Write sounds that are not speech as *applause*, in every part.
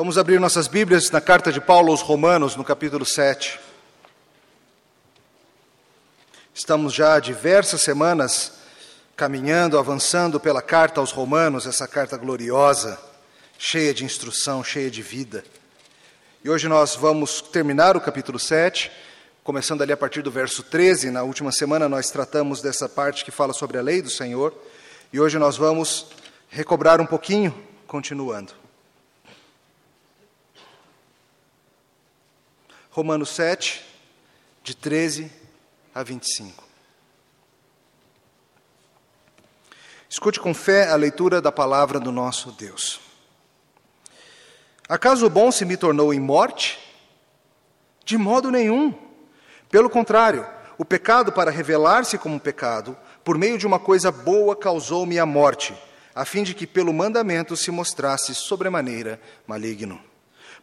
Vamos abrir nossas Bíblias na carta de Paulo aos Romanos, no capítulo 7. Estamos já há diversas semanas caminhando, avançando pela carta aos Romanos, essa carta gloriosa, cheia de instrução, cheia de vida. E hoje nós vamos terminar o capítulo 7, começando ali a partir do verso 13. Na última semana nós tratamos dessa parte que fala sobre a lei do Senhor, e hoje nós vamos recobrar um pouquinho, continuando. Romanos 7, de 13 a 25. Escute com fé a leitura da palavra do nosso Deus. Acaso o bom se me tornou em morte? De modo nenhum. Pelo contrário, o pecado, para revelar-se como pecado, por meio de uma coisa boa causou-me a morte, a fim de que pelo mandamento se mostrasse sobremaneira maligno.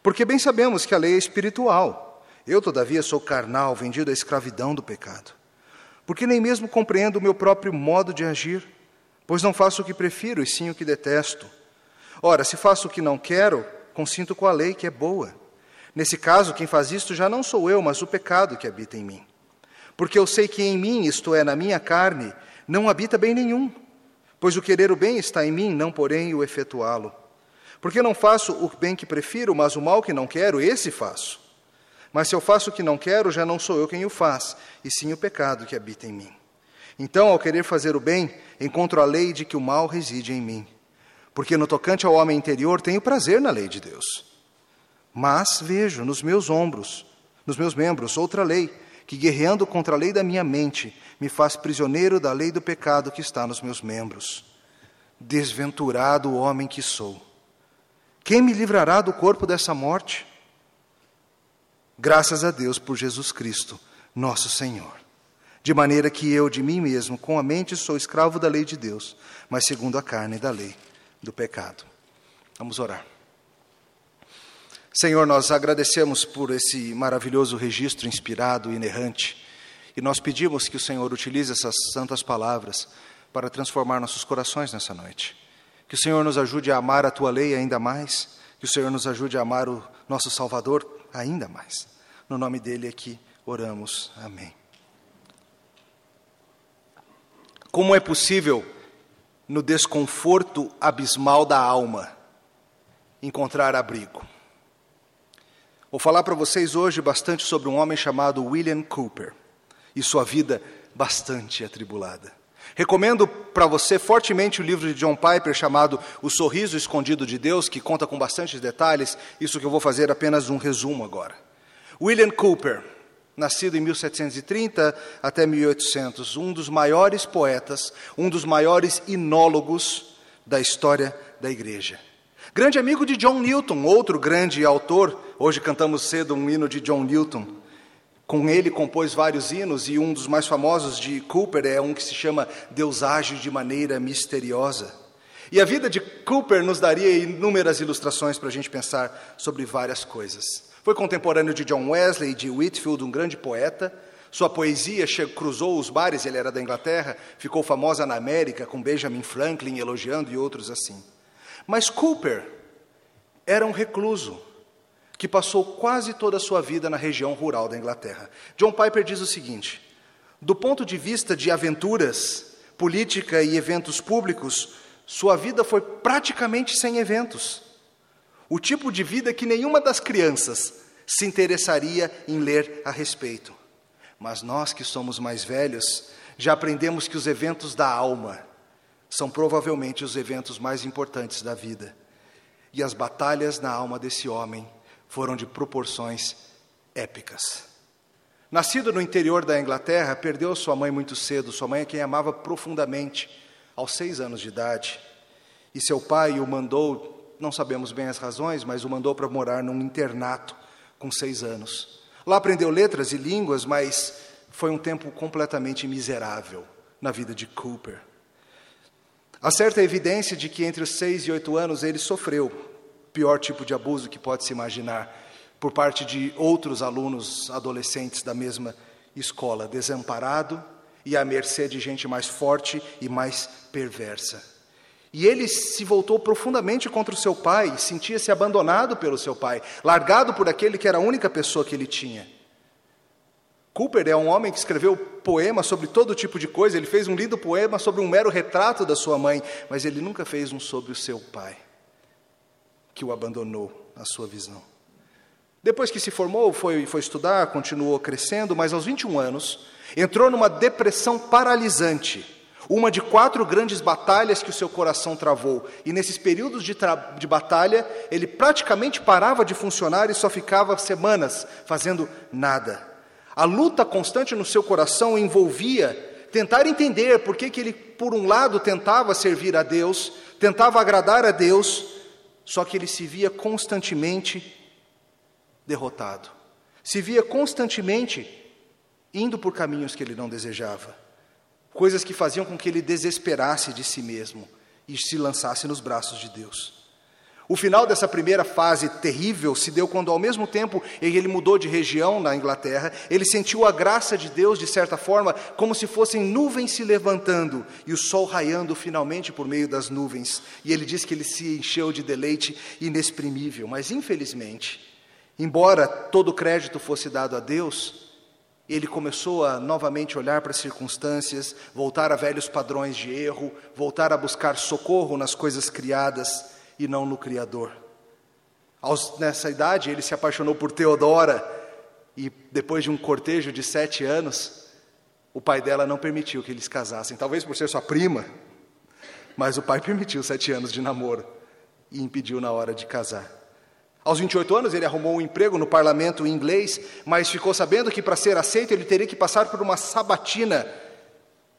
Porque bem sabemos que a lei é espiritual eu, todavia, sou carnal, vendido à escravidão do pecado. Porque nem mesmo compreendo o meu próprio modo de agir, pois não faço o que prefiro, e sim o que detesto. Ora, se faço o que não quero, consinto com a lei que é boa. Nesse caso, quem faz isto já não sou eu, mas o pecado que habita em mim. Porque eu sei que em mim, isto é, na minha carne, não habita bem nenhum. Pois o querer o bem está em mim, não porém o efetuá-lo. Porque não faço o bem que prefiro, mas o mal que não quero, esse faço. Mas se eu faço o que não quero, já não sou eu quem o faz, e sim o pecado que habita em mim. Então, ao querer fazer o bem, encontro a lei de que o mal reside em mim. Porque no tocante ao homem interior, tenho prazer na lei de Deus. Mas vejo nos meus ombros, nos meus membros, outra lei, que guerreando contra a lei da minha mente, me faz prisioneiro da lei do pecado que está nos meus membros. Desventurado o homem que sou. Quem me livrará do corpo dessa morte? Graças a Deus por Jesus Cristo, nosso Senhor. De maneira que eu, de mim mesmo, com a mente, sou escravo da lei de Deus, mas segundo a carne da lei do pecado. Vamos orar. Senhor, nós agradecemos por esse maravilhoso registro inspirado e inerrante, e nós pedimos que o Senhor utilize essas santas palavras para transformar nossos corações nessa noite. Que o Senhor nos ajude a amar a tua lei ainda mais, que o Senhor nos ajude a amar o nosso Salvador ainda mais. No nome dele aqui oramos. Amém. Como é possível, no desconforto abismal da alma, encontrar abrigo? Vou falar para vocês hoje bastante sobre um homem chamado William Cooper e sua vida bastante atribulada. Recomendo para você fortemente o livro de John Piper chamado O Sorriso Escondido de Deus, que conta com bastantes detalhes. Isso que eu vou fazer apenas um resumo agora. William Cooper, nascido em 1730 até 1800, um dos maiores poetas, um dos maiores inólogos da história da igreja. Grande amigo de John Newton, outro grande autor. Hoje cantamos cedo um hino de John Newton. Com ele compôs vários hinos e um dos mais famosos de Cooper é um que se chama Deus age de maneira misteriosa. E a vida de Cooper nos daria inúmeras ilustrações para a gente pensar sobre várias coisas. Foi contemporâneo de John Wesley e de Whitfield, um grande poeta. Sua poesia cruzou os bares, ele era da Inglaterra, ficou famosa na América, com Benjamin Franklin elogiando e outros assim. Mas Cooper era um recluso que passou quase toda a sua vida na região rural da Inglaterra. John Piper diz o seguinte: do ponto de vista de aventuras, política e eventos públicos, sua vida foi praticamente sem eventos. O tipo de vida que nenhuma das crianças se interessaria em ler a respeito. Mas nós que somos mais velhos, já aprendemos que os eventos da alma são provavelmente os eventos mais importantes da vida. E as batalhas na alma desse homem foram de proporções épicas. Nascido no interior da Inglaterra, perdeu sua mãe muito cedo, sua mãe é quem amava profundamente, aos seis anos de idade. E seu pai o mandou não sabemos bem as razões, mas o mandou para morar num internato com seis anos. Lá aprendeu letras e línguas, mas foi um tempo completamente miserável na vida de Cooper. Há certa evidência de que entre os seis e oito anos ele sofreu o pior tipo de abuso que pode se imaginar por parte de outros alunos adolescentes da mesma escola, desamparado e à mercê de gente mais forte e mais perversa. E ele se voltou profundamente contra o seu pai, sentia-se abandonado pelo seu pai, largado por aquele que era a única pessoa que ele tinha. Cooper é um homem que escreveu poemas sobre todo tipo de coisa, ele fez um lindo poema sobre um mero retrato da sua mãe, mas ele nunca fez um sobre o seu pai, que o abandonou na sua visão. Depois que se formou, foi, foi estudar, continuou crescendo, mas aos 21 anos entrou numa depressão paralisante uma de quatro grandes batalhas que o seu coração travou. E nesses períodos de, de, batalha, ele praticamente parava de funcionar e só ficava semanas fazendo nada. A luta constante no seu coração envolvia tentar entender por que, que ele, por um lado, tentava servir a Deus, tentava agradar a Deus, só que ele se via constantemente derrotado. Se via constantemente indo por caminhos que ele não desejava coisas que faziam com que ele desesperasse de si mesmo e se lançasse nos braços de Deus. O final dessa primeira fase terrível se deu quando, ao mesmo tempo em que ele mudou de região na Inglaterra, ele sentiu a graça de Deus, de certa forma, como se fossem nuvens se levantando e o sol raiando finalmente por meio das nuvens. E ele diz que ele se encheu de deleite inexprimível. Mas, infelizmente, embora todo crédito fosse dado a Deus, ele começou a novamente olhar para as circunstâncias, voltar a velhos padrões de erro, voltar a buscar socorro nas coisas criadas e não no Criador. Aos, nessa idade, ele se apaixonou por Teodora e, depois de um cortejo de sete anos, o pai dela não permitiu que eles casassem, talvez por ser sua prima, mas o pai *laughs* permitiu sete anos de namoro e impediu na hora de casar. Aos 28 anos, ele arrumou um emprego no parlamento inglês, mas ficou sabendo que para ser aceito ele teria que passar por uma sabatina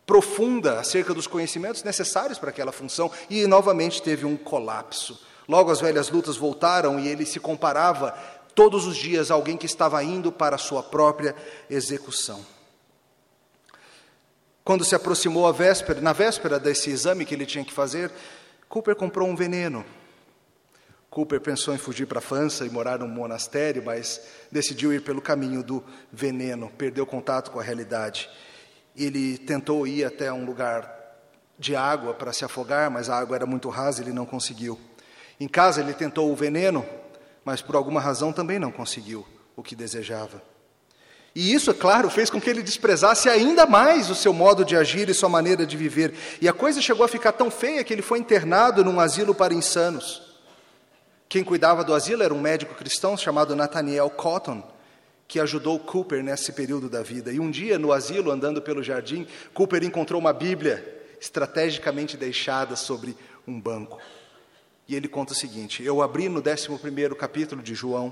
profunda acerca dos conhecimentos necessários para aquela função e novamente teve um colapso. Logo as velhas lutas voltaram e ele se comparava todos os dias a alguém que estava indo para a sua própria execução. Quando se aproximou a véspera, na véspera desse exame que ele tinha que fazer, Cooper comprou um veneno Cooper pensou em fugir para a França e morar num monastério, mas decidiu ir pelo caminho do veneno, perdeu contato com a realidade. Ele tentou ir até um lugar de água para se afogar, mas a água era muito rasa e ele não conseguiu. Em casa ele tentou o veneno, mas por alguma razão também não conseguiu o que desejava. E isso, é claro, fez com que ele desprezasse ainda mais o seu modo de agir e sua maneira de viver. E a coisa chegou a ficar tão feia que ele foi internado num asilo para insanos. Quem cuidava do asilo era um médico cristão chamado Nathaniel Cotton, que ajudou Cooper nesse período da vida. E um dia, no asilo, andando pelo jardim, Cooper encontrou uma Bíblia estrategicamente deixada sobre um banco. E ele conta o seguinte: Eu abri no 11 capítulo de João,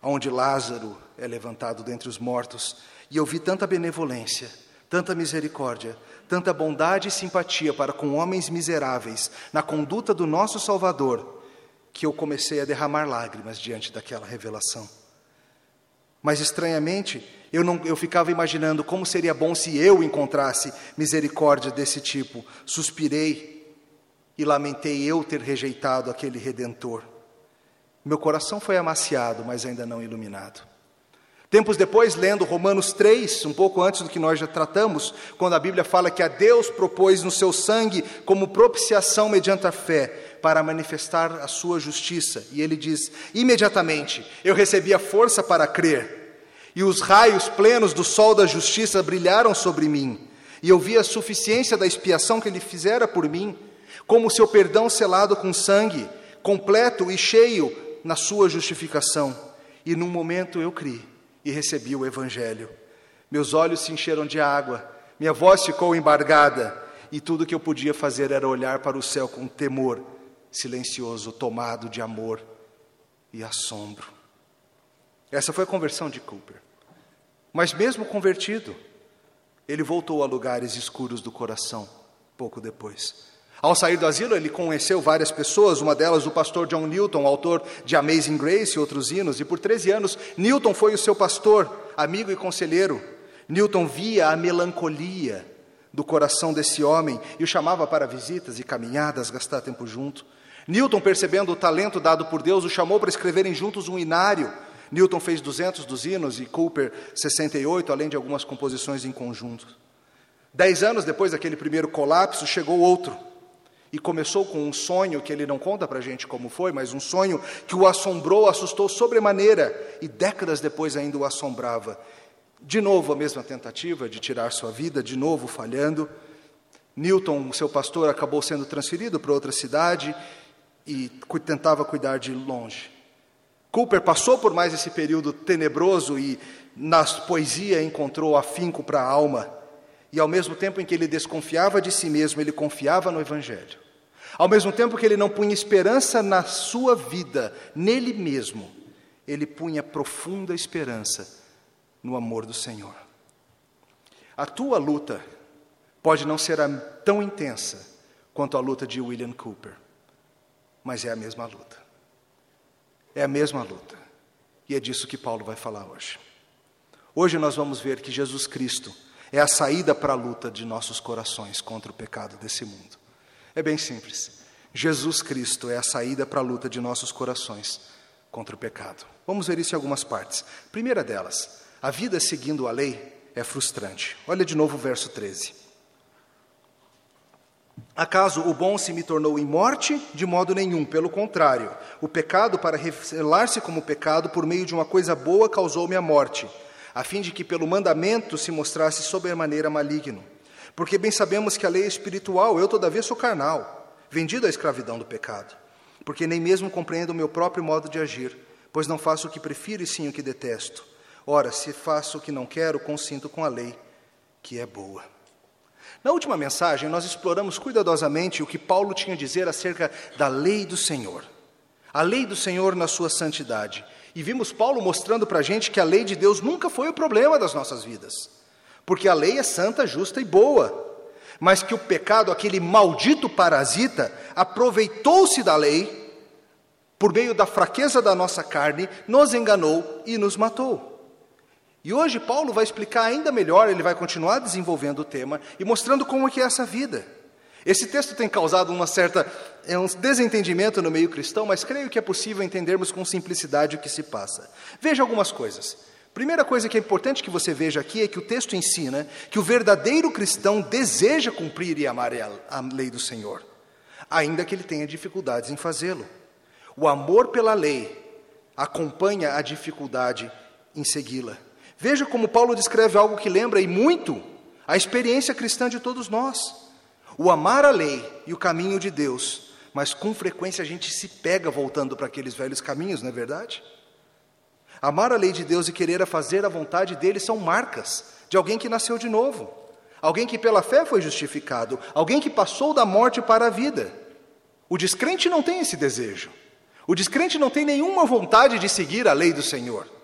onde Lázaro é levantado dentre os mortos, e eu vi tanta benevolência, tanta misericórdia, tanta bondade e simpatia para com homens miseráveis na conduta do nosso Salvador que eu comecei a derramar lágrimas diante daquela revelação. Mas estranhamente, eu, não, eu ficava imaginando como seria bom se eu encontrasse misericórdia desse tipo. Suspirei e lamentei eu ter rejeitado aquele redentor. Meu coração foi amaciado, mas ainda não iluminado. Tempos depois, lendo Romanos 3, um pouco antes do que nós já tratamos, quando a Bíblia fala que a Deus propôs no seu sangue como propiciação mediante a fé, para manifestar a sua justiça. E ele diz: Imediatamente eu recebi a força para crer, e os raios plenos do sol da justiça brilharam sobre mim, e eu vi a suficiência da expiação que ele fizera por mim, como seu perdão selado com sangue, completo e cheio na sua justificação. E num momento eu criei e recebi o Evangelho. Meus olhos se encheram de água, minha voz ficou embargada, e tudo que eu podia fazer era olhar para o céu com temor silencioso, tomado de amor e assombro. Essa foi a conversão de Cooper. Mas, mesmo convertido, ele voltou a lugares escuros do coração pouco depois. Ao sair do asilo, ele conheceu várias pessoas, uma delas o pastor John Newton, autor de Amazing Grace e outros hinos, e por 13 anos Newton foi o seu pastor, amigo e conselheiro. Newton via a melancolia do coração desse homem e o chamava para visitas e caminhadas, gastar tempo junto. Newton, percebendo o talento dado por Deus, o chamou para escreverem juntos um inário. Newton fez 200 dos hinos e Cooper 68, além de algumas composições em conjunto. Dez anos depois daquele primeiro colapso, chegou outro. E começou com um sonho que ele não conta para a gente como foi, mas um sonho que o assombrou, assustou sobremaneira e décadas depois ainda o assombrava. De novo a mesma tentativa de tirar sua vida, de novo falhando. Newton, seu pastor, acabou sendo transferido para outra cidade e tentava cuidar de longe. Cooper passou por mais esse período tenebroso e na poesia encontrou afinco para a alma. E ao mesmo tempo em que ele desconfiava de si mesmo, ele confiava no Evangelho. Ao mesmo tempo que ele não punha esperança na sua vida, nele mesmo, ele punha profunda esperança no amor do Senhor. A tua luta pode não ser tão intensa quanto a luta de William Cooper, mas é a mesma luta. É a mesma luta. E é disso que Paulo vai falar hoje. Hoje nós vamos ver que Jesus Cristo é a saída para a luta de nossos corações contra o pecado desse mundo. É bem simples. Jesus Cristo é a saída para a luta de nossos corações contra o pecado. Vamos ver isso em algumas partes. Primeira delas, a vida seguindo a lei é frustrante. Olha de novo o verso 13. Acaso o bom se me tornou em morte? De modo nenhum, pelo contrário. O pecado, para revelar-se como pecado por meio de uma coisa boa, causou-me a morte, a fim de que pelo mandamento se mostrasse sobremaneira maligno. Porque bem sabemos que a lei é espiritual, eu todavia sou carnal, vendido à escravidão do pecado. Porque nem mesmo compreendo o meu próprio modo de agir, pois não faço o que prefiro e sim o que detesto. Ora, se faço o que não quero, consinto com a lei, que é boa. Na última mensagem, nós exploramos cuidadosamente o que Paulo tinha a dizer acerca da lei do Senhor. A lei do Senhor na sua santidade. E vimos Paulo mostrando para a gente que a lei de Deus nunca foi o problema das nossas vidas. Porque a lei é santa, justa e boa. Mas que o pecado, aquele maldito parasita, aproveitou-se da lei, por meio da fraqueza da nossa carne, nos enganou e nos matou. E hoje Paulo vai explicar ainda melhor, ele vai continuar desenvolvendo o tema e mostrando como é que é essa vida. Esse texto tem causado uma certa é um desentendimento no meio cristão, mas creio que é possível entendermos com simplicidade o que se passa. Veja algumas coisas. Primeira coisa que é importante que você veja aqui é que o texto ensina que o verdadeiro cristão deseja cumprir e amar a lei do Senhor, ainda que ele tenha dificuldades em fazê-lo. O amor pela lei acompanha a dificuldade em segui-la. Veja como Paulo descreve algo que lembra e muito a experiência cristã de todos nós. O amar a lei e o caminho de Deus, mas com frequência a gente se pega voltando para aqueles velhos caminhos, não é verdade? Amar a lei de Deus e querer fazer a vontade dele são marcas de alguém que nasceu de novo, alguém que pela fé foi justificado, alguém que passou da morte para a vida. O descrente não tem esse desejo. O descrente não tem nenhuma vontade de seguir a lei do Senhor.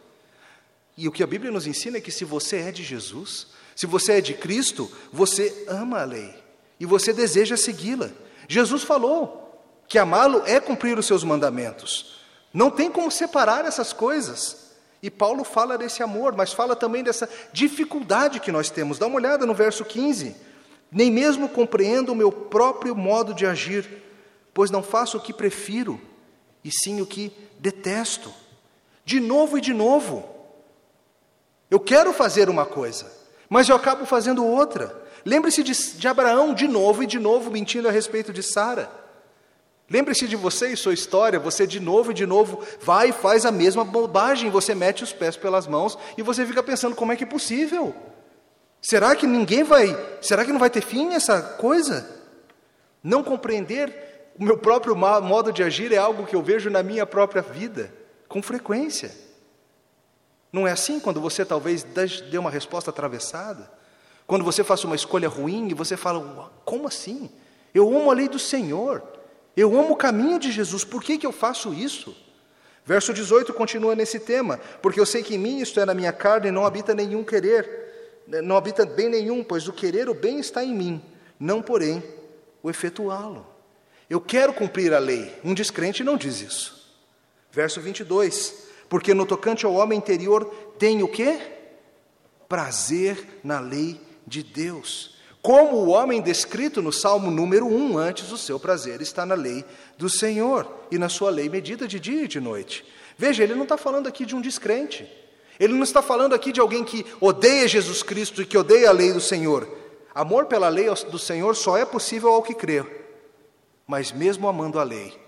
E o que a Bíblia nos ensina é que se você é de Jesus, se você é de Cristo, você ama a lei e você deseja segui-la. Jesus falou que amá-lo é cumprir os seus mandamentos. Não tem como separar essas coisas. E Paulo fala desse amor, mas fala também dessa dificuldade que nós temos. Dá uma olhada no verso 15. Nem mesmo compreendo o meu próprio modo de agir, pois não faço o que prefiro, e sim o que detesto. De novo e de novo. Eu quero fazer uma coisa, mas eu acabo fazendo outra. Lembre-se de, de, Abraão de novo e de novo mentindo a respeito de Sara. Lembre-se de você e sua história, você de novo e de novo vai e faz a mesma bobagem, você mete os pés pelas mãos e você fica pensando como é que é possível? Será que ninguém vai, será que não vai ter fim essa coisa? Não compreender o meu próprio modo de agir é algo que eu vejo na minha própria vida, com frequência. Não é assim quando você talvez dê uma resposta atravessada? Quando você faz uma escolha ruim e você fala, como assim? Eu amo a lei do Senhor, eu amo o caminho de Jesus, por que, que eu faço isso? Verso 18 continua nesse tema, porque eu sei que em mim, isto é, na minha carne, não habita nenhum querer, não habita bem nenhum, pois o querer o bem está em mim, não porém o efetuá-lo. Eu quero cumprir a lei, um descrente não diz isso. Verso 22, porque no tocante ao homem interior tem o quê? Prazer na lei de Deus. Como o homem descrito no Salmo número 1, antes o seu prazer está na lei do Senhor e na sua lei medida de dia e de noite. Veja, ele não está falando aqui de um descrente. Ele não está falando aqui de alguém que odeia Jesus Cristo e que odeia a lei do Senhor. Amor pela lei do Senhor só é possível ao que crê. Mas mesmo amando a lei,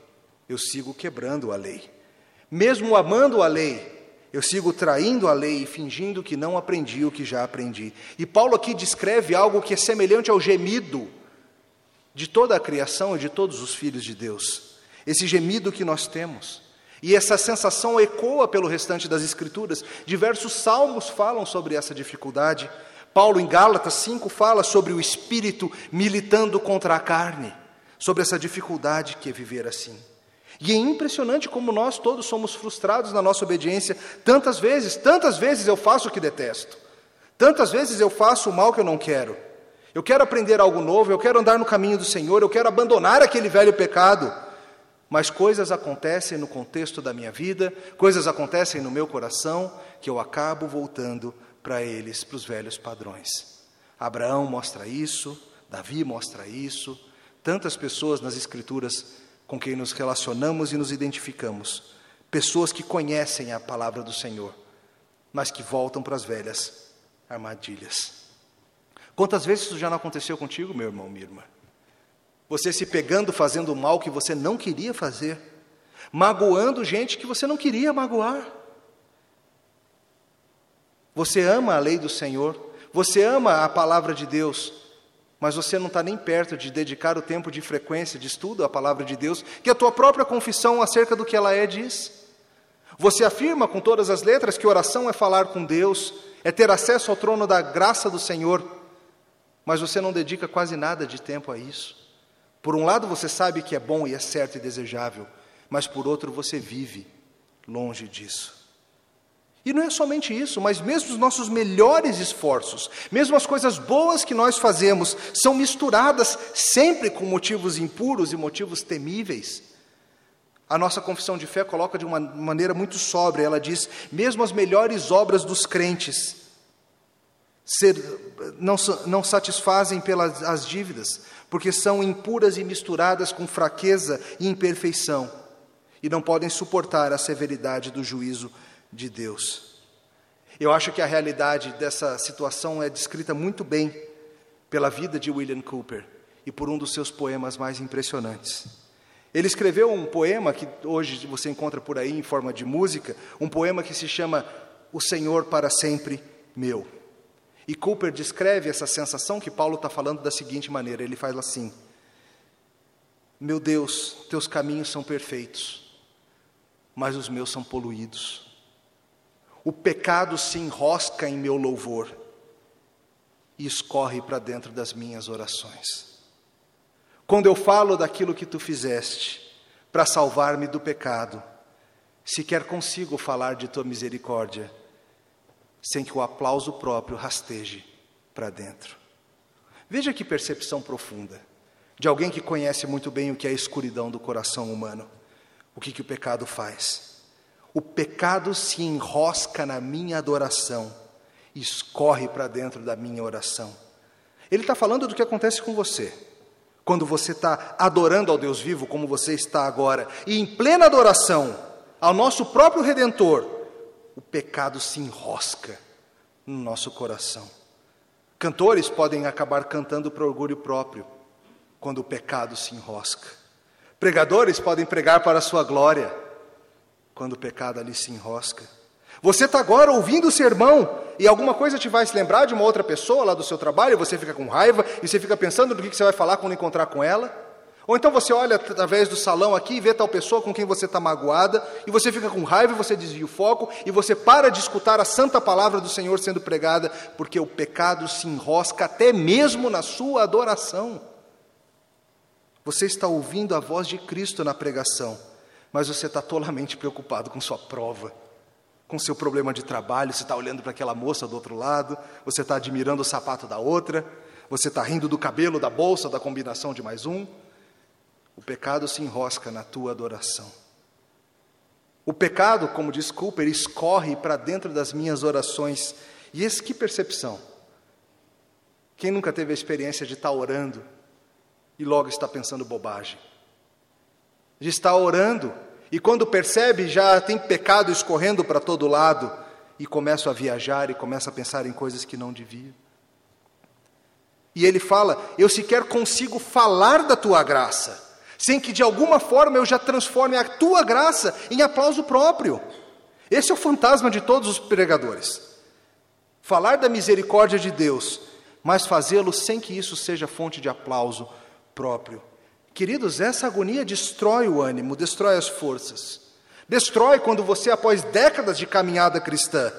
eu sigo quebrando a lei. Mesmo amando a lei, eu sigo traindo a lei e fingindo que não aprendi o que já aprendi. E Paulo aqui descreve algo que é semelhante ao gemido de toda a criação e de todos os filhos de Deus. Esse gemido que nós temos. E essa sensação ecoa pelo restante das Escrituras. Diversos salmos falam sobre essa dificuldade. Paulo, em Gálatas 5, fala sobre o espírito militando contra a carne, sobre essa dificuldade que é viver assim. E é impressionante como nós todos somos frustrados na nossa obediência. Tantas vezes, tantas vezes eu faço o que detesto. Tantas vezes eu faço o mal que eu não quero. Eu quero aprender algo novo, eu quero andar no caminho do Senhor, eu quero abandonar aquele velho pecado. Mas coisas acontecem no contexto da minha vida, coisas acontecem no meu coração, que eu acabo voltando para eles, para os velhos padrões. Abraão mostra isso, Davi mostra isso, tantas pessoas nas Escrituras com quem nos relacionamos e nos identificamos, pessoas que conhecem a palavra do Senhor, mas que voltam para as velhas armadilhas. Quantas vezes isso já não aconteceu contigo, meu irmão, minha irmã? Você se pegando fazendo o mal que você não queria fazer, magoando gente que você não queria magoar. Você ama a lei do Senhor, você ama a palavra de Deus, mas você não está nem perto de dedicar o tempo de frequência de estudo à palavra de Deus, que a tua própria confissão acerca do que ela é diz. Você afirma com todas as letras que oração é falar com Deus, é ter acesso ao trono da graça do Senhor, mas você não dedica quase nada de tempo a isso. Por um lado, você sabe que é bom e é certo e desejável, mas por outro, você vive longe disso. E não é somente isso, mas mesmo os nossos melhores esforços, mesmo as coisas boas que nós fazemos, são misturadas sempre com motivos impuros e motivos temíveis. A nossa confissão de fé coloca de uma maneira muito sóbria, ela diz: mesmo as melhores obras dos crentes ser, não, não satisfazem pelas as dívidas, porque são impuras e misturadas com fraqueza e imperfeição, e não podem suportar a severidade do juízo de Deus. Eu acho que a realidade dessa situação é descrita muito bem pela vida de William Cooper e por um dos seus poemas mais impressionantes. Ele escreveu um poema que hoje você encontra por aí em forma de música, um poema que se chama O Senhor para sempre meu. E Cooper descreve essa sensação que Paulo está falando da seguinte maneira: ele faz assim: Meu Deus, teus caminhos são perfeitos, mas os meus são poluídos. O pecado se enrosca em meu louvor e escorre para dentro das minhas orações. Quando eu falo daquilo que tu fizeste para salvar-me do pecado, sequer consigo falar de tua misericórdia, sem que o aplauso próprio rasteje para dentro. Veja que percepção profunda de alguém que conhece muito bem o que é a escuridão do coração humano, o que, que o pecado faz. O pecado se enrosca na minha adoração escorre para dentro da minha oração. Ele está falando do que acontece com você. Quando você está adorando ao Deus vivo, como você está agora, e em plena adoração ao nosso próprio Redentor, o pecado se enrosca no nosso coração. Cantores podem acabar cantando para orgulho próprio, quando o pecado se enrosca. Pregadores podem pregar para a sua glória, quando o pecado ali se enrosca. Você está agora ouvindo o sermão e alguma coisa te vai se lembrar de uma outra pessoa lá do seu trabalho, e você fica com raiva e você fica pensando no que você vai falar quando encontrar com ela. Ou então você olha através do salão aqui e vê tal pessoa com quem você está magoada, e você fica com raiva, e você desvia o foco, e você para de escutar a santa palavra do Senhor sendo pregada, porque o pecado se enrosca até mesmo na sua adoração. Você está ouvindo a voz de Cristo na pregação, mas você está tolamente preocupado com sua prova, com seu problema de trabalho, você está olhando para aquela moça do outro lado, você está admirando o sapato da outra, você está rindo do cabelo, da bolsa, da combinação de mais um. O pecado se enrosca na tua adoração. O pecado, como diz Cooper, escorre para dentro das minhas orações. E esse que percepção? Quem nunca teve a experiência de estar orando e logo está pensando bobagem? De estar orando, e quando percebe já tem pecado escorrendo para todo lado, e começa a viajar e começa a pensar em coisas que não devia. E ele fala: Eu sequer consigo falar da tua graça, sem que de alguma forma eu já transforme a tua graça em aplauso próprio. Esse é o fantasma de todos os pregadores. Falar da misericórdia de Deus, mas fazê-lo sem que isso seja fonte de aplauso próprio. Queridos, essa agonia destrói o ânimo, destrói as forças. Destrói quando você, após décadas de caminhada cristã,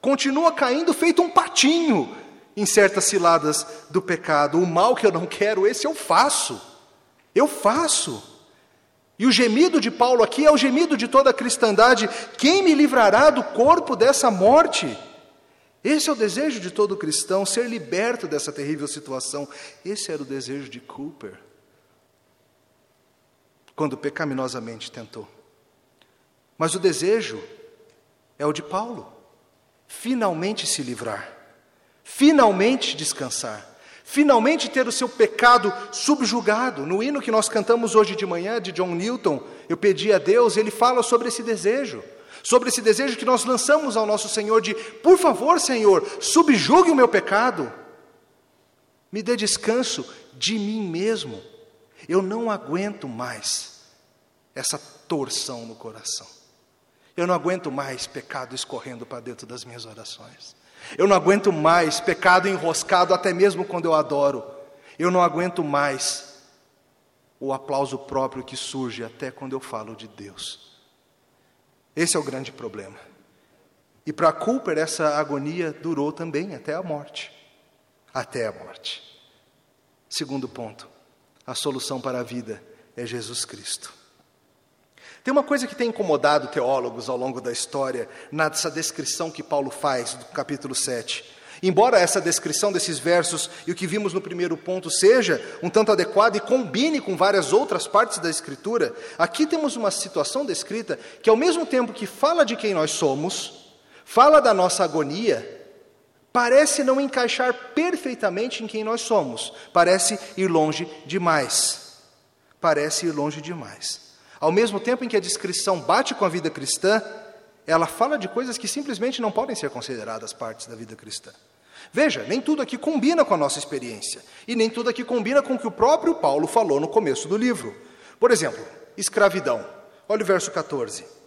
continua caindo feito um patinho em certas ciladas do pecado. O mal que eu não quero, esse eu faço. Eu faço. E o gemido de Paulo aqui é o gemido de toda a cristandade: quem me livrará do corpo dessa morte? Esse é o desejo de todo cristão, ser liberto dessa terrível situação. Esse era o desejo de Cooper, quando pecaminosamente tentou. Mas o desejo é o de Paulo: finalmente se livrar, finalmente descansar, finalmente ter o seu pecado subjugado. No hino que nós cantamos hoje de manhã, de John Newton, eu pedi a Deus, ele fala sobre esse desejo sobre esse desejo que nós lançamos ao nosso Senhor de, por favor, Senhor, subjugue o meu pecado, me dê descanso de mim mesmo. Eu não aguento mais essa torção no coração. Eu não aguento mais pecado escorrendo para dentro das minhas orações. Eu não aguento mais pecado enroscado até mesmo quando eu adoro. Eu não aguento mais o aplauso próprio que surge até quando eu falo de Deus. Esse é o grande problema. E para Cooper, essa agonia durou também até a morte. Até a morte. Segundo ponto, a solução para a vida é Jesus Cristo. Tem uma coisa que tem incomodado teólogos ao longo da história, nessa descrição que Paulo faz do capítulo 7. Embora essa descrição desses versos e o que vimos no primeiro ponto seja um tanto adequado e combine com várias outras partes da Escritura, aqui temos uma situação descrita que, ao mesmo tempo que fala de quem nós somos, fala da nossa agonia, parece não encaixar perfeitamente em quem nós somos, parece ir longe demais. Parece ir longe demais. Ao mesmo tempo em que a descrição bate com a vida cristã, ela fala de coisas que simplesmente não podem ser consideradas partes da vida cristã. Veja, nem tudo aqui combina com a nossa experiência, e nem tudo aqui combina com o que o próprio Paulo falou no começo do livro. Por exemplo, escravidão. Olha o verso 14.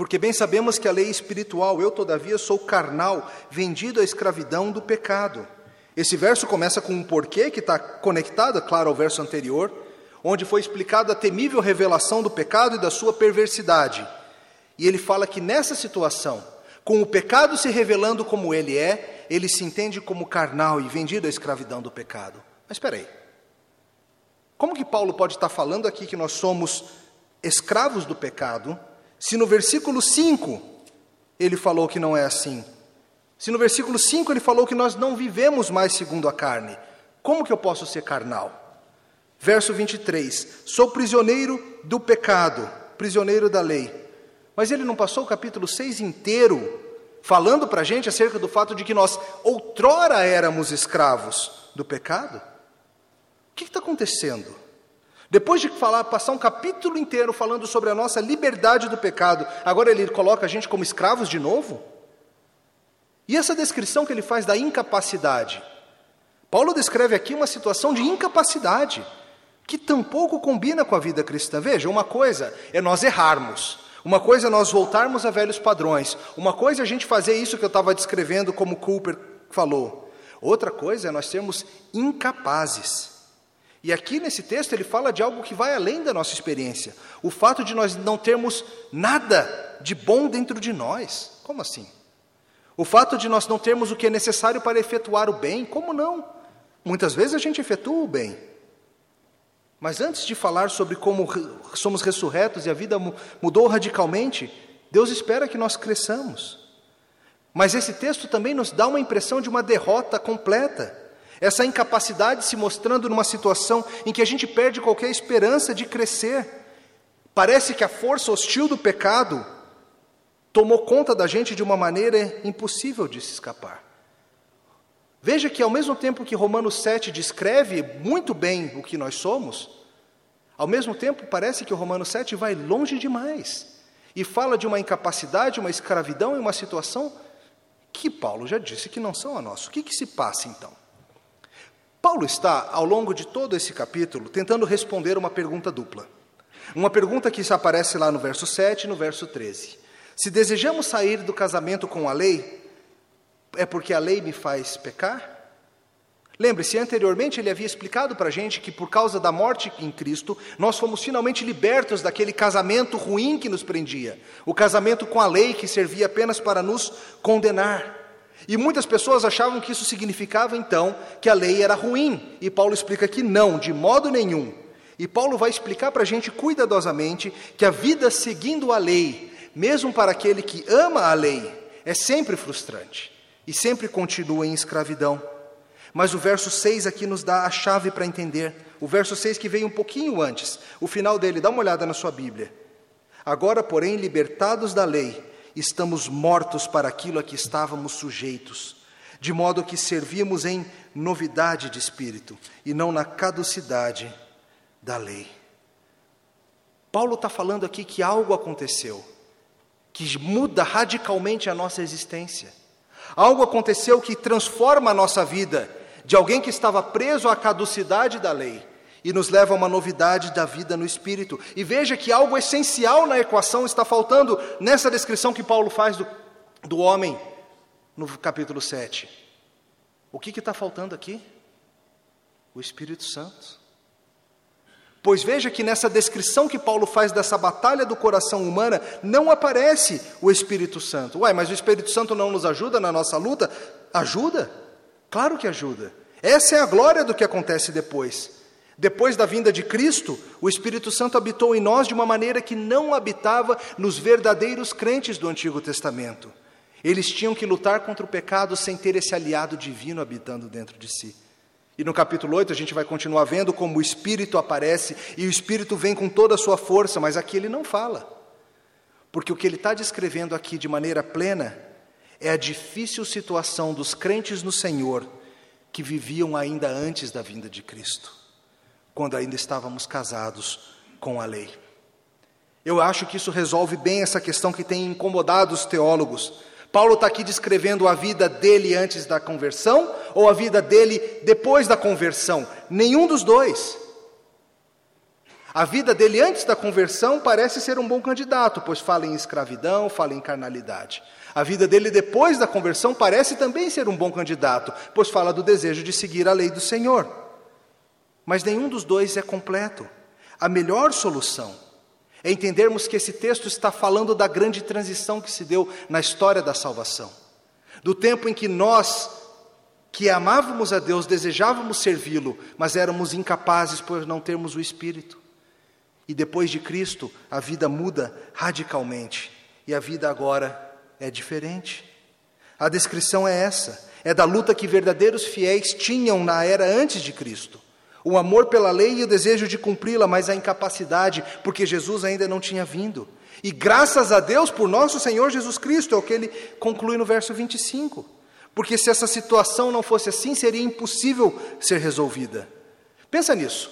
Porque bem sabemos que a lei espiritual, eu todavia sou carnal, vendido à escravidão do pecado. Esse verso começa com um porquê que está conectado, claro, ao verso anterior, onde foi explicada a temível revelação do pecado e da sua perversidade. E ele fala que nessa situação, com o pecado se revelando como ele é, ele se entende como carnal e vendido à escravidão do pecado. Mas espera aí. Como que Paulo pode estar falando aqui que nós somos escravos do pecado, se no versículo 5 ele falou que não é assim? Se no versículo 5 ele falou que nós não vivemos mais segundo a carne, como que eu posso ser carnal? Verso 23: Sou prisioneiro do pecado, prisioneiro da lei. Mas ele não passou o capítulo 6 inteiro falando para a gente acerca do fato de que nós outrora éramos escravos do pecado? O que está acontecendo? Depois de falar, passar um capítulo inteiro falando sobre a nossa liberdade do pecado, agora ele coloca a gente como escravos de novo? E essa descrição que ele faz da incapacidade? Paulo descreve aqui uma situação de incapacidade que tampouco combina com a vida cristã. Veja, uma coisa é nós errarmos, uma coisa é nós voltarmos a velhos padrões, uma coisa é a gente fazer isso que eu estava descrevendo, como Cooper falou, outra coisa é nós sermos incapazes. E aqui nesse texto ele fala de algo que vai além da nossa experiência, o fato de nós não termos nada de bom dentro de nós. Como assim? O fato de nós não termos o que é necessário para efetuar o bem, como não? Muitas vezes a gente efetua o bem, mas antes de falar sobre como somos ressurretos e a vida mudou radicalmente, Deus espera que nós cresçamos. Mas esse texto também nos dá uma impressão de uma derrota completa. Essa incapacidade se mostrando numa situação em que a gente perde qualquer esperança de crescer. Parece que a força hostil do pecado tomou conta da gente de uma maneira impossível de se escapar. Veja que, ao mesmo tempo que Romanos 7 descreve muito bem o que nós somos, ao mesmo tempo parece que o Romanos 7 vai longe demais e fala de uma incapacidade, uma escravidão e uma situação que Paulo já disse que não são a nossa. O que, que se passa então? Paulo está, ao longo de todo esse capítulo, tentando responder uma pergunta dupla. Uma pergunta que aparece lá no verso 7 e no verso 13. Se desejamos sair do casamento com a lei, é porque a lei me faz pecar? Lembre-se, anteriormente ele havia explicado para a gente que por causa da morte em Cristo, nós fomos finalmente libertos daquele casamento ruim que nos prendia, o casamento com a lei que servia apenas para nos condenar. E muitas pessoas achavam que isso significava então que a lei era ruim, e Paulo explica que não, de modo nenhum. E Paulo vai explicar para a gente cuidadosamente que a vida seguindo a lei, mesmo para aquele que ama a lei, é sempre frustrante e sempre continua em escravidão. Mas o verso 6 aqui nos dá a chave para entender. O verso 6 que veio um pouquinho antes, o final dele, dá uma olhada na sua Bíblia. Agora, porém, libertados da lei, estamos mortos para aquilo a que estávamos sujeitos, de modo que servíamos em novidade de espírito e não na caducidade da lei. Paulo está falando aqui que algo aconteceu, que muda radicalmente a nossa existência. Algo aconteceu que transforma a nossa vida de alguém que estava preso à caducidade da lei e nos leva a uma novidade da vida no espírito. E veja que algo essencial na equação está faltando nessa descrição que Paulo faz do, do homem no capítulo 7. O que está faltando aqui? O Espírito Santo. Pois veja que nessa descrição que Paulo faz dessa batalha do coração humana, não aparece o Espírito Santo. Ué, mas o Espírito Santo não nos ajuda na nossa luta? Ajuda? Claro que ajuda. Essa é a glória do que acontece depois. Depois da vinda de Cristo, o Espírito Santo habitou em nós de uma maneira que não habitava nos verdadeiros crentes do Antigo Testamento. Eles tinham que lutar contra o pecado sem ter esse aliado divino habitando dentro de si. E no capítulo 8 a gente vai continuar vendo como o Espírito aparece e o Espírito vem com toda a sua força, mas aqui ele não fala. Porque o que ele está descrevendo aqui de maneira plena é a difícil situação dos crentes no Senhor que viviam ainda antes da vinda de Cristo, quando ainda estávamos casados com a lei. Eu acho que isso resolve bem essa questão que tem incomodado os teólogos. Paulo está aqui descrevendo a vida dele antes da conversão ou a vida dele depois da conversão? Nenhum dos dois. A vida dele antes da conversão parece ser um bom candidato, pois fala em escravidão, fala em carnalidade. A vida dele depois da conversão parece também ser um bom candidato, pois fala do desejo de seguir a lei do Senhor. Mas nenhum dos dois é completo. A melhor solução é entendermos que esse texto está falando da grande transição que se deu na história da salvação. Do tempo em que nós, que amávamos a Deus, desejávamos servi-lo, mas éramos incapazes por não termos o Espírito. E depois de Cristo, a vida muda radicalmente. E a vida agora é diferente. A descrição é essa: é da luta que verdadeiros fiéis tinham na era antes de Cristo. O amor pela lei e o desejo de cumpri-la, mas a incapacidade, porque Jesus ainda não tinha vindo. E graças a Deus por nosso Senhor Jesus Cristo, é o que ele conclui no verso 25. Porque se essa situação não fosse assim, seria impossível ser resolvida. Pensa nisso.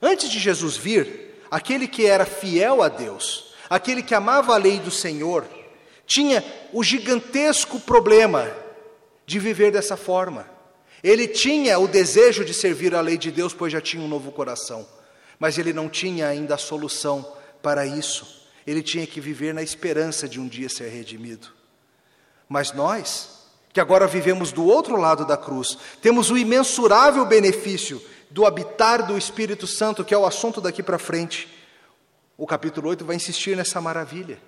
Antes de Jesus vir, aquele que era fiel a Deus, aquele que amava a lei do Senhor, tinha o gigantesco problema de viver dessa forma. Ele tinha o desejo de servir a lei de Deus, pois já tinha um novo coração, mas ele não tinha ainda a solução para isso. Ele tinha que viver na esperança de um dia ser redimido. Mas nós, que agora vivemos do outro lado da cruz, temos o imensurável benefício do habitar do Espírito Santo, que é o assunto daqui para frente. O capítulo 8 vai insistir nessa maravilha.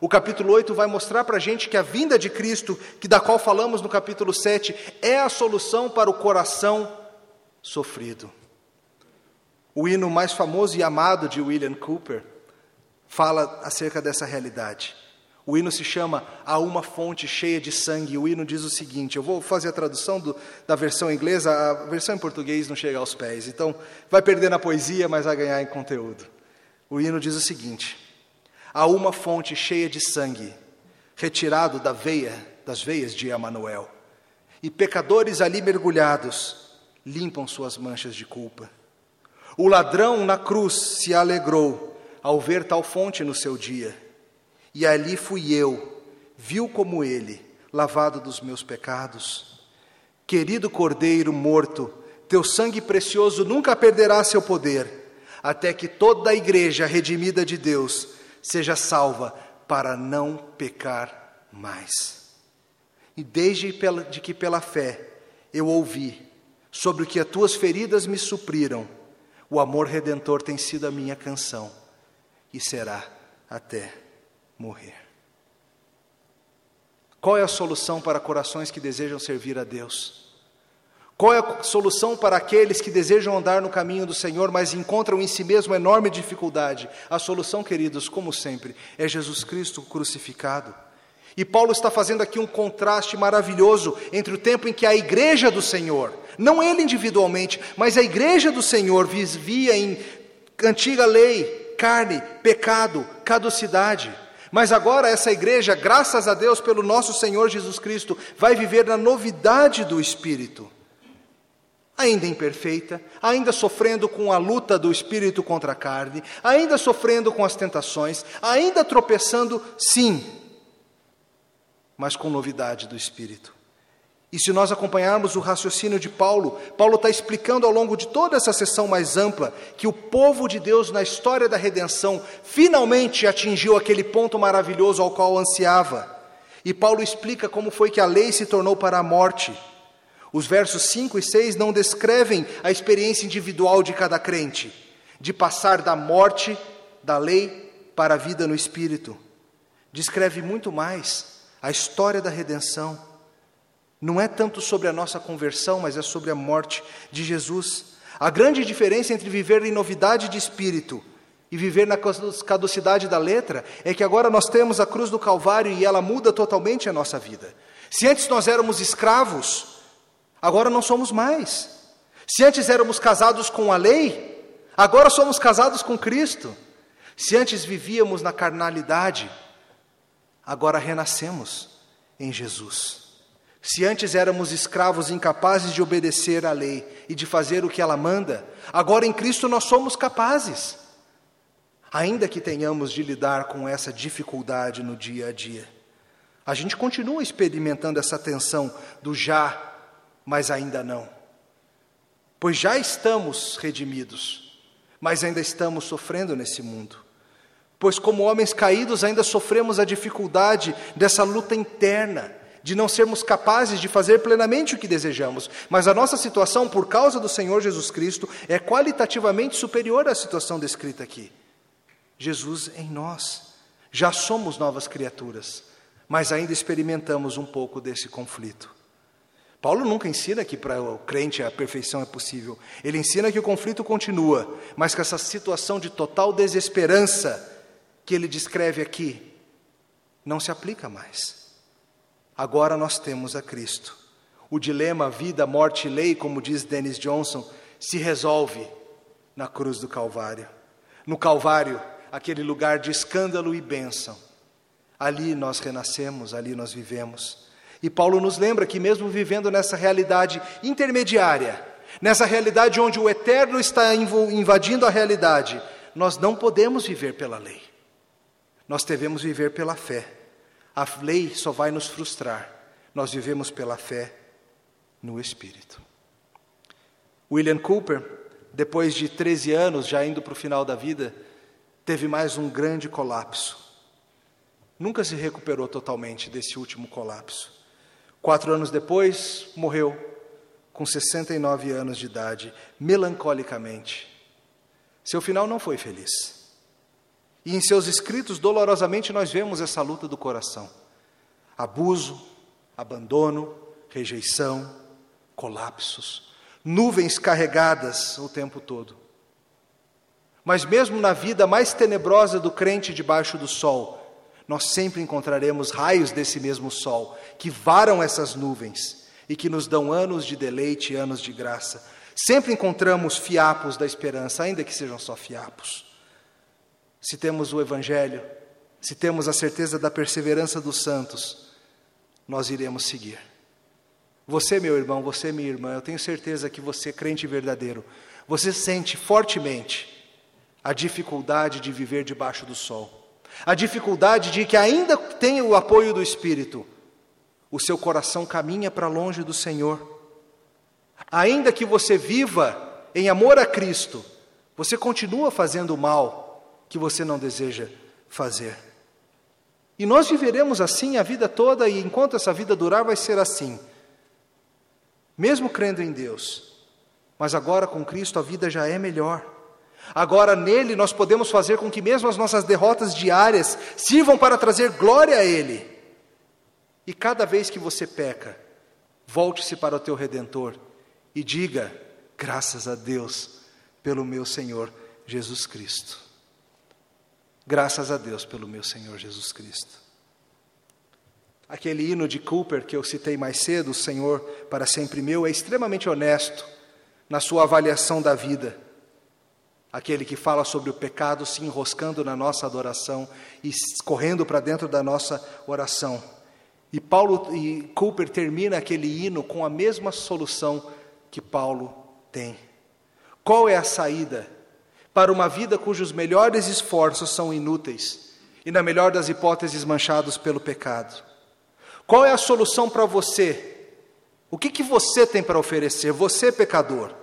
O capítulo 8 vai mostrar para a gente que a vinda de Cristo, que da qual falamos no capítulo 7, é a solução para o coração sofrido. O hino mais famoso e amado de William Cooper fala acerca dessa realidade. O hino se chama A uma fonte cheia de sangue. O hino diz o seguinte: eu vou fazer a tradução do, da versão inglesa, a versão em português não chega aos pés, então vai perder na poesia, mas vai ganhar em conteúdo. O hino diz o seguinte: a uma fonte cheia de sangue, retirado da veia, das veias de Emanuel. E pecadores ali mergulhados limpam suas manchas de culpa. O ladrão na cruz se alegrou ao ver tal fonte no seu dia. E ali fui eu, viu como ele, lavado dos meus pecados. Querido cordeiro morto, teu sangue precioso nunca perderá seu poder, até que toda a igreja redimida de Deus seja salva para não pecar mais. E desde de que pela fé eu ouvi sobre o que as tuas feridas me supriram, o amor redentor tem sido a minha canção e será até morrer. Qual é a solução para corações que desejam servir a Deus? Qual é a solução para aqueles que desejam andar no caminho do Senhor, mas encontram em si mesmo enorme dificuldade? A solução, queridos, como sempre, é Jesus Cristo crucificado. E Paulo está fazendo aqui um contraste maravilhoso entre o tempo em que a igreja do Senhor, não ele individualmente, mas a igreja do Senhor vivia em antiga lei, carne, pecado, caducidade. Mas agora essa igreja, graças a Deus pelo nosso Senhor Jesus Cristo, vai viver na novidade do Espírito. Ainda imperfeita, ainda sofrendo com a luta do espírito contra a carne, ainda sofrendo com as tentações, ainda tropeçando, sim, mas com novidade do espírito. E se nós acompanharmos o raciocínio de Paulo, Paulo está explicando ao longo de toda essa sessão mais ampla que o povo de Deus na história da redenção finalmente atingiu aquele ponto maravilhoso ao qual ansiava. E Paulo explica como foi que a lei se tornou para a morte. Os versos 5 e 6 não descrevem a experiência individual de cada crente, de passar da morte da lei para a vida no espírito. Descreve muito mais a história da redenção não é tanto sobre a nossa conversão, mas é sobre a morte de Jesus. A grande diferença entre viver em novidade de espírito e viver na caducidade da letra é que agora nós temos a cruz do Calvário e ela muda totalmente a nossa vida. Se antes nós éramos escravos, agora não somos mais. Se antes éramos casados com a lei, agora somos casados com Cristo. Se antes vivíamos na carnalidade, agora renascemos em Jesus. Se antes éramos escravos incapazes de obedecer à lei e de fazer o que ela manda, agora em Cristo nós somos capazes, ainda que tenhamos de lidar com essa dificuldade no dia a dia. A gente continua experimentando essa tensão do já, mas ainda não. Pois já estamos redimidos, mas ainda estamos sofrendo nesse mundo. Pois, como homens caídos, ainda sofremos a dificuldade dessa luta interna de não sermos capazes de fazer plenamente o que desejamos, mas a nossa situação, por causa do Senhor Jesus Cristo, é qualitativamente superior à situação descrita aqui. Jesus em nós. Já somos novas criaturas, mas ainda experimentamos um pouco desse conflito. Paulo nunca ensina que para o crente a perfeição é possível. Ele ensina que o conflito continua, mas que essa situação de total desesperança que ele descreve aqui não se aplica mais. Agora nós temos a Cristo. O dilema vida, morte e lei, como diz Dennis Johnson, se resolve na cruz do Calvário. No Calvário, aquele lugar de escândalo e bênção. Ali nós renascemos, ali nós vivemos. E Paulo nos lembra que, mesmo vivendo nessa realidade intermediária, nessa realidade onde o eterno está invadindo a realidade, nós não podemos viver pela lei. Nós devemos viver pela fé. A lei só vai nos frustrar. Nós vivemos pela fé no Espírito. William Cooper, depois de 13 anos, já indo para o final da vida, teve mais um grande colapso. Nunca se recuperou totalmente desse último colapso. Quatro anos depois, morreu, com 69 anos de idade, melancolicamente. Seu final não foi feliz. E em seus escritos, dolorosamente, nós vemos essa luta do coração: abuso, abandono, rejeição, colapsos, nuvens carregadas o tempo todo. Mas mesmo na vida mais tenebrosa do crente debaixo do sol, nós sempre encontraremos raios desse mesmo sol que varam essas nuvens e que nos dão anos de deleite e anos de graça. Sempre encontramos fiapos da esperança, ainda que sejam só fiapos se temos o Evangelho, se temos a certeza da perseverança dos santos, nós iremos seguir. Você, meu irmão, você, minha irmã, eu tenho certeza que você, crente verdadeiro, você sente fortemente a dificuldade de viver debaixo do sol, a dificuldade de que, ainda tenha o apoio do Espírito, o seu coração caminha para longe do Senhor. Ainda que você viva em amor a Cristo, você continua fazendo o mal que você não deseja fazer. E nós viveremos assim a vida toda, e enquanto essa vida durar, vai ser assim. Mesmo crendo em Deus, mas agora com Cristo a vida já é melhor. Agora nele nós podemos fazer com que mesmo as nossas derrotas diárias sirvam para trazer glória a Ele. E cada vez que você peca, volte-se para o teu redentor e diga: graças a Deus pelo meu Senhor Jesus Cristo. Graças a Deus pelo meu Senhor Jesus Cristo. Aquele hino de Cooper que eu citei mais cedo, o Senhor para sempre meu, é extremamente honesto na sua avaliação da vida. Aquele que fala sobre o pecado se enroscando na nossa adoração e correndo para dentro da nossa oração. E Paulo e Cooper termina aquele hino com a mesma solução que Paulo tem. Qual é a saída para uma vida cujos melhores esforços são inúteis e, na melhor das hipóteses, manchados pelo pecado? Qual é a solução para você? O que, que você tem para oferecer? Você, pecador,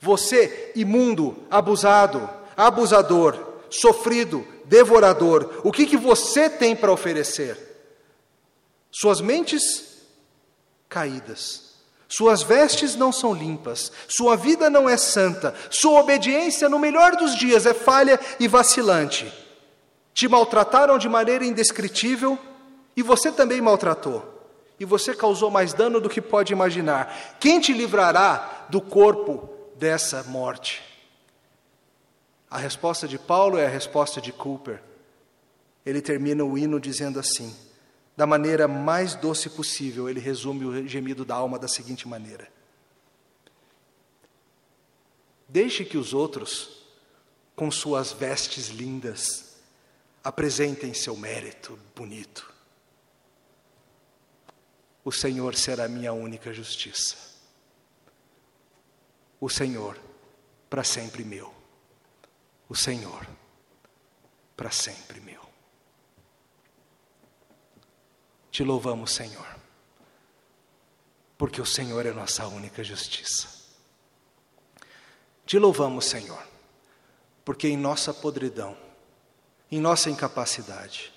você, imundo, abusado, abusador, sofrido, devorador, o que, que você tem para oferecer? Suas mentes caídas suas vestes não são limpas, sua vida não é santa, sua obediência, no melhor dos dias, é falha e vacilante. Te maltrataram de maneira indescritível e você também maltratou. E você causou mais dano do que pode imaginar. Quem te livrará do corpo dessa morte? A resposta de Paulo é a resposta de Cooper. Ele termina o hino dizendo assim: da maneira mais doce possível, ele resume o gemido da alma da seguinte maneira: Deixe que os outros, com suas vestes lindas, apresentem seu mérito bonito. O Senhor será minha única justiça. O Senhor, para sempre meu. O Senhor, para sempre meu. Te louvamos, Senhor, porque o Senhor é nossa única justiça. Te louvamos, Senhor, porque em nossa podridão, em nossa incapacidade,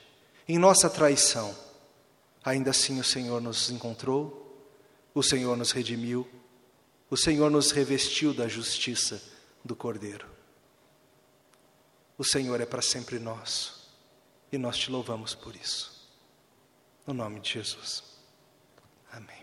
em nossa traição, ainda assim o Senhor nos encontrou, o Senhor nos redimiu, o Senhor nos revestiu da justiça do Cordeiro. O Senhor é para sempre nosso e nós te louvamos por isso. No nome de Jesus. Amém.